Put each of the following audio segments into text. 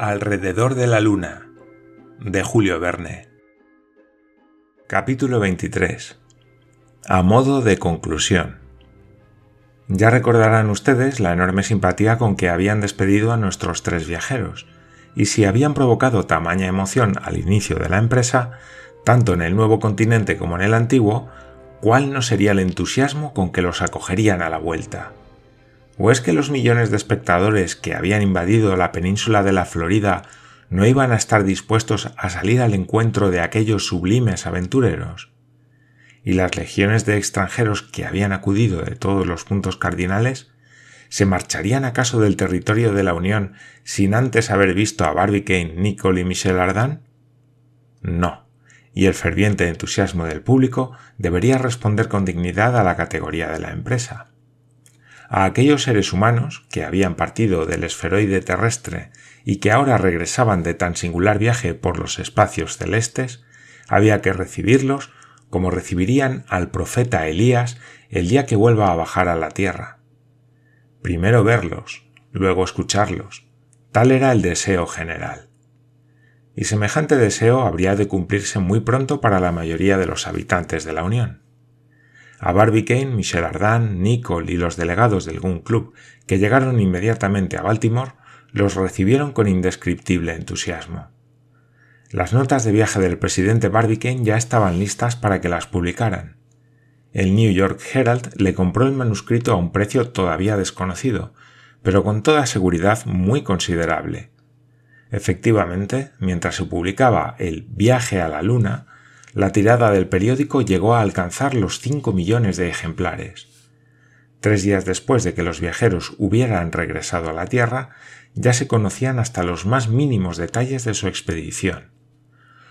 Alrededor de la Luna de Julio Verne. Capítulo 23 A modo de conclusión. Ya recordarán ustedes la enorme simpatía con que habían despedido a nuestros tres viajeros, y si habían provocado tamaña emoción al inicio de la empresa, tanto en el nuevo continente como en el antiguo, ¿cuál no sería el entusiasmo con que los acogerían a la vuelta? ¿O es que los millones de espectadores que habían invadido la península de la Florida no iban a estar dispuestos a salir al encuentro de aquellos sublimes aventureros? ¿Y las legiones de extranjeros que habían acudido de todos los puntos cardinales se marcharían acaso del territorio de la Unión sin antes haber visto a Barbicane, Nicole y Michel Ardan? No, y el ferviente entusiasmo del público debería responder con dignidad a la categoría de la empresa a aquellos seres humanos que habían partido del esferoide terrestre y que ahora regresaban de tan singular viaje por los espacios celestes, había que recibirlos como recibirían al profeta Elías el día que vuelva a bajar a la tierra. Primero verlos, luego escucharlos. Tal era el deseo general. Y semejante deseo habría de cumplirse muy pronto para la mayoría de los habitantes de la Unión. A Barbicane, Michel Ardan, Nicole y los delegados del Gun Club, que llegaron inmediatamente a Baltimore, los recibieron con indescriptible entusiasmo. Las notas de viaje del presidente Barbicane ya estaban listas para que las publicaran. El New York Herald le compró el manuscrito a un precio todavía desconocido, pero con toda seguridad muy considerable. Efectivamente, mientras se publicaba el Viaje a la Luna, la tirada del periódico llegó a alcanzar los 5 millones de ejemplares. Tres días después de que los viajeros hubieran regresado a la Tierra, ya se conocían hasta los más mínimos detalles de su expedición.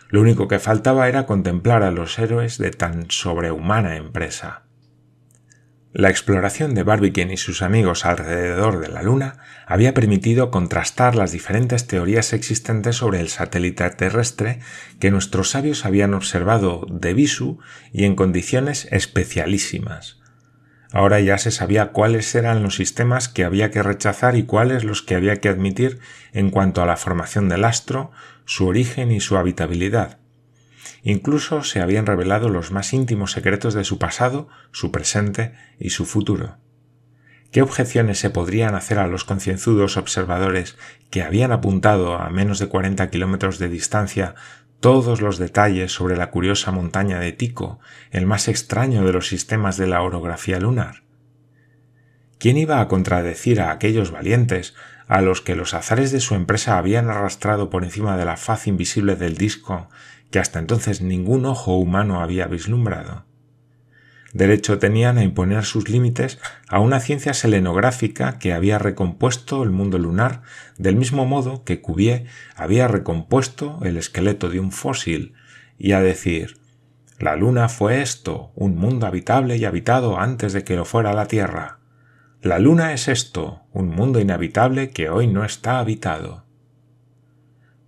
Lo único que faltaba era contemplar a los héroes de tan sobrehumana empresa. La exploración de Barbicane y sus amigos alrededor de la Luna había permitido contrastar las diferentes teorías existentes sobre el satélite terrestre que nuestros sabios habían observado de visu y en condiciones especialísimas. Ahora ya se sabía cuáles eran los sistemas que había que rechazar y cuáles los que había que admitir en cuanto a la formación del astro, su origen y su habitabilidad. Incluso se habían revelado los más íntimos secretos de su pasado, su presente y su futuro. ¿Qué objeciones se podrían hacer a los concienzudos observadores que habían apuntado a menos de 40 kilómetros de distancia todos los detalles sobre la curiosa montaña de Tico, el más extraño de los sistemas de la orografía lunar? ¿Quién iba a contradecir a aquellos valientes a los que los azares de su empresa habían arrastrado por encima de la faz invisible del disco que hasta entonces ningún ojo humano había vislumbrado. Derecho tenían a imponer sus límites a una ciencia selenográfica que había recompuesto el mundo lunar del mismo modo que Cuvier había recompuesto el esqueleto de un fósil, y a decir la luna fue esto, un mundo habitable y habitado antes de que lo fuera la Tierra. La luna es esto, un mundo inhabitable que hoy no está habitado.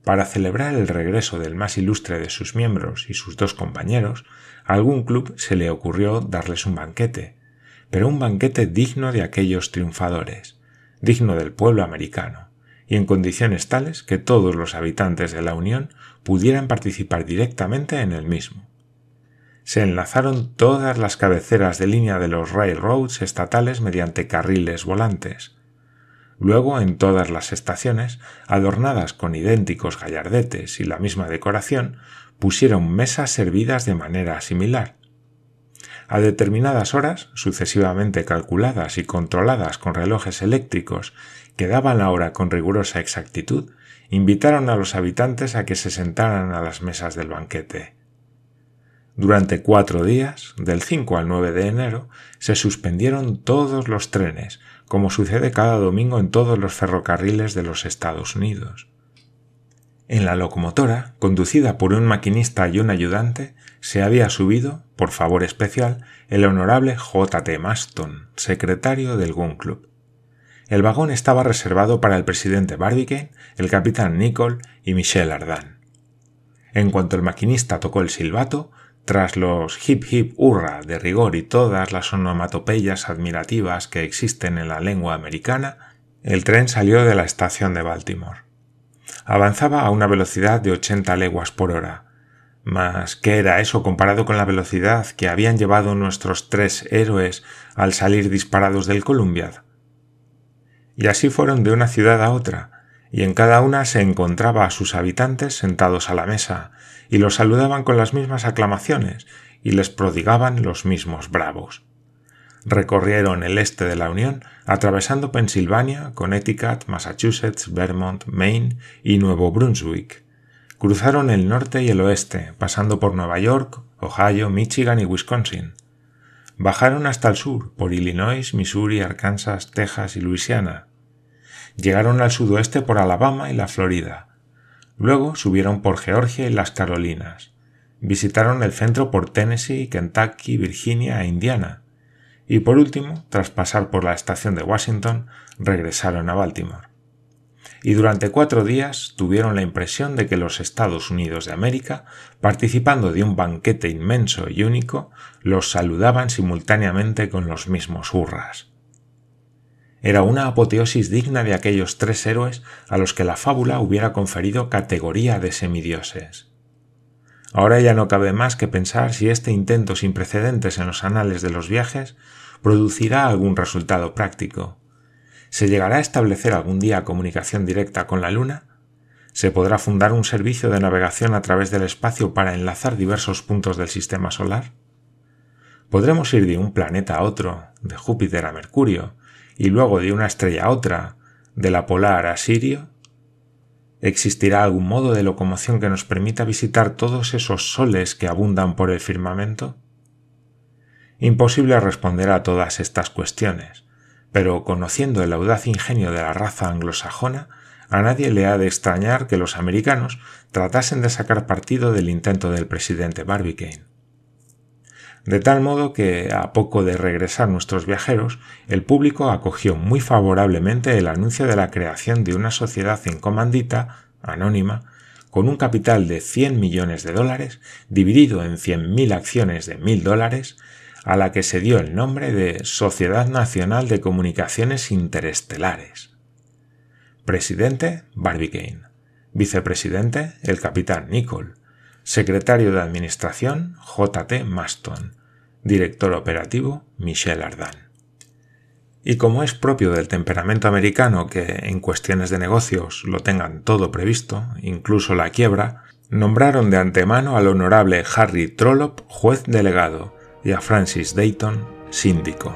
Para celebrar el regreso del más ilustre de sus miembros y sus dos compañeros, a algún club se le ocurrió darles un banquete, pero un banquete digno de aquellos triunfadores, digno del pueblo americano, y en condiciones tales que todos los habitantes de la Unión pudieran participar directamente en el mismo. Se enlazaron todas las cabeceras de línea de los railroads estatales mediante carriles volantes, Luego, en todas las estaciones, adornadas con idénticos gallardetes y la misma decoración, pusieron mesas servidas de manera similar. A determinadas horas, sucesivamente calculadas y controladas con relojes eléctricos que daban la hora con rigurosa exactitud, invitaron a los habitantes a que se sentaran a las mesas del banquete. Durante cuatro días, del 5 al 9 de enero, se suspendieron todos los trenes, como sucede cada domingo en todos los ferrocarriles de los Estados Unidos. En la locomotora, conducida por un maquinista y un ayudante, se había subido, por favor especial, el honorable J. T. Maston, secretario del Gun Club. El vagón estaba reservado para el presidente Barbicane, el capitán Nicol y Michel Ardan. En cuanto el maquinista tocó el silbato, tras los hip hip hurra de rigor y todas las onomatopeyas admirativas que existen en la lengua americana, el tren salió de la estación de Baltimore. avanzaba a una velocidad de 80 leguas por hora. Mas, ¿qué era eso comparado con la velocidad que habían llevado nuestros tres héroes al salir disparados del Columbiad? Y así fueron de una ciudad a otra, y en cada una se encontraba a sus habitantes sentados a la mesa, y los saludaban con las mismas aclamaciones, y les prodigaban los mismos bravos. Recorrieron el este de la Unión, atravesando Pensilvania, Connecticut, Massachusetts, Vermont, Maine y Nuevo Brunswick. Cruzaron el norte y el oeste, pasando por Nueva York, Ohio, Michigan y Wisconsin. Bajaron hasta el sur, por Illinois, Missouri, Arkansas, Texas y Luisiana. Llegaron al sudoeste por Alabama y la Florida. Luego subieron por Georgia y las Carolinas. Visitaron el centro por Tennessee, Kentucky, Virginia e Indiana. Y por último, tras pasar por la estación de Washington, regresaron a Baltimore. Y durante cuatro días tuvieron la impresión de que los Estados Unidos de América, participando de un banquete inmenso y único, los saludaban simultáneamente con los mismos hurras. Era una apoteosis digna de aquellos tres héroes a los que la fábula hubiera conferido categoría de semidioses. Ahora ya no cabe más que pensar si este intento sin precedentes en los anales de los viajes producirá algún resultado práctico. ¿Se llegará a establecer algún día comunicación directa con la Luna? ¿Se podrá fundar un servicio de navegación a través del espacio para enlazar diversos puntos del sistema solar? ¿Podremos ir de un planeta a otro, de Júpiter a Mercurio, y luego de una estrella a otra, de la polar a Sirio? ¿Existirá algún modo de locomoción que nos permita visitar todos esos soles que abundan por el firmamento? Imposible responder a todas estas cuestiones, pero conociendo el audaz ingenio de la raza anglosajona, a nadie le ha de extrañar que los americanos tratasen de sacar partido del intento del presidente Barbicane de tal modo que, a poco de regresar nuestros viajeros, el público acogió muy favorablemente el anuncio de la creación de una sociedad en comandita, anónima, con un capital de 100 millones de dólares, dividido en 100.000 acciones de 1.000 dólares, a la que se dio el nombre de Sociedad Nacional de Comunicaciones Interestelares. Presidente Barbicane. Vicepresidente el capitán Nicole. Secretario de Administración J.T. Maston. Director operativo Michel Ardan. Y como es propio del temperamento americano que en cuestiones de negocios lo tengan todo previsto, incluso la quiebra, nombraron de antemano al honorable Harry Trollope juez delegado y a Francis Dayton síndico.